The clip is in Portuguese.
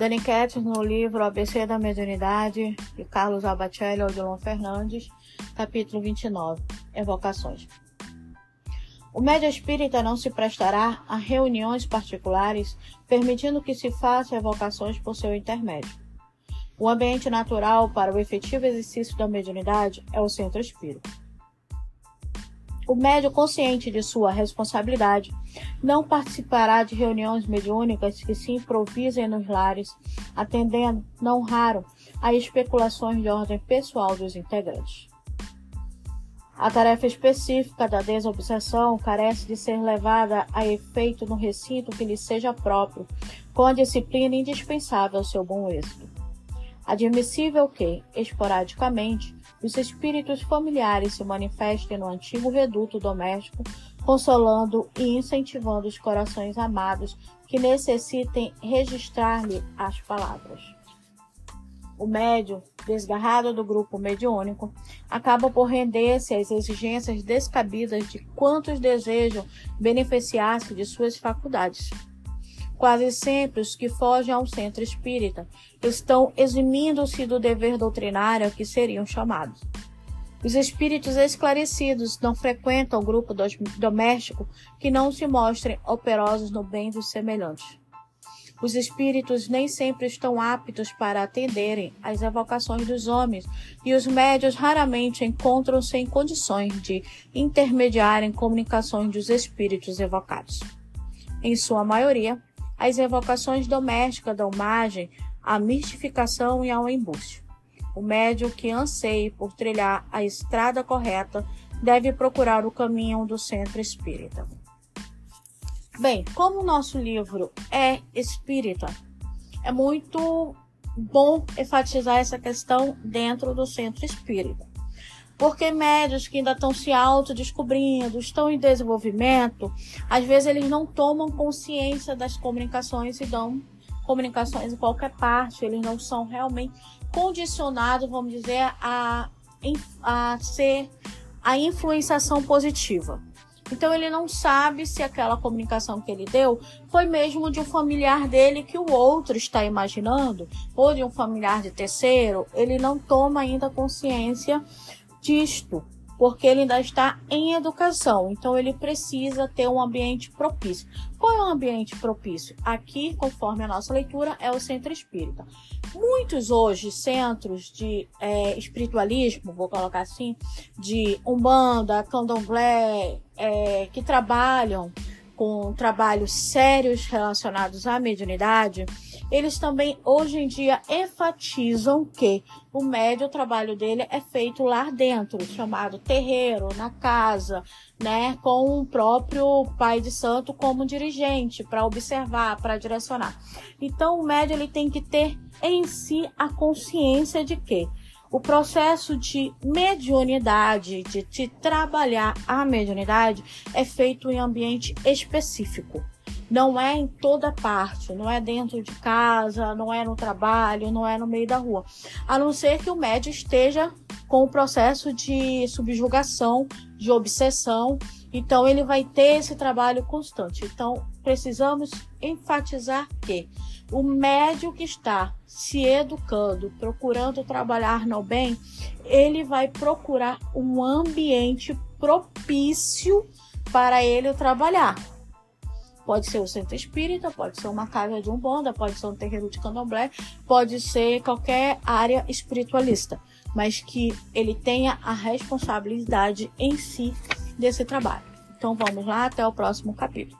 dando enquetes no livro ABC da Mediunidade, de Carlos Abacelli e Odilon Fernandes, capítulo 29, Evocações. O médio espírita não se prestará a reuniões particulares, permitindo que se façam evocações por seu intermédio. O ambiente natural para o efetivo exercício da mediunidade é o centro espírita. O médio consciente de sua responsabilidade não participará de reuniões mediúnicas que se improvisem nos lares, atendendo, não raro, a especulações de ordem pessoal dos integrantes. A tarefa específica da desobsessão carece de ser levada a efeito no recinto que lhe seja próprio, com a disciplina indispensável ao seu bom êxito. Admissível que, esporadicamente, os espíritos familiares se manifestem no antigo reduto doméstico, consolando e incentivando os corações amados que necessitem registrar-lhe as palavras. O médium, desgarrado do grupo mediúnico, acaba por render-se às exigências descabidas de quantos desejam beneficiar-se de suas faculdades. Quase sempre os que fogem ao centro espírita estão eximindo-se do dever doutrinário a que seriam chamados. Os espíritos esclarecidos não frequentam o grupo doméstico que não se mostrem operosos no bem dos semelhantes. Os espíritos nem sempre estão aptos para atenderem às evocações dos homens, e os médios raramente encontram-se em condições de intermediarem comunicações dos espíritos evocados. Em sua maioria, as evocações domésticas dão margem à mistificação e ao embuste. O médium que anseie por trilhar a estrada correta deve procurar o caminho do centro espírita. Bem, como o nosso livro é espírita, é muito bom enfatizar essa questão dentro do centro espírita. Porque médios que ainda estão se autodescobrindo, estão em desenvolvimento, às vezes eles não tomam consciência das comunicações e dão comunicações em qualquer parte, eles não são realmente condicionados, vamos dizer, a, a ser a influenciação positiva. Então ele não sabe se aquela comunicação que ele deu foi mesmo de um familiar dele que o outro está imaginando, ou de um familiar de terceiro. Ele não toma ainda consciência disto, porque ele ainda está em educação, então ele precisa ter um ambiente propício. Qual é o ambiente propício? Aqui, conforme a nossa leitura, é o centro espírita. Muitos hoje centros de é, espiritualismo, vou colocar assim, de umbanda, candomblé, é, que trabalham com trabalhos sérios relacionados à mediunidade, eles também hoje em dia enfatizam que o médio, o trabalho dele é feito lá dentro, chamado terreiro, na casa, né, com o próprio pai de santo como dirigente para observar, para direcionar. Então o médio ele tem que ter em si a consciência de que o processo de mediunidade, de, de trabalhar a mediunidade, é feito em ambiente específico não é em toda parte, não é dentro de casa, não é no trabalho, não é no meio da rua. A não ser que o médio esteja com o processo de subjugação, de obsessão, então ele vai ter esse trabalho constante. Então precisamos enfatizar que o médio que está se educando, procurando trabalhar no bem, ele vai procurar um ambiente propício para ele trabalhar. Pode ser o centro espírita, pode ser uma casa de umbanda, pode ser um terreiro de candomblé, pode ser qualquer área espiritualista, mas que ele tenha a responsabilidade em si desse trabalho. Então vamos lá, até o próximo capítulo.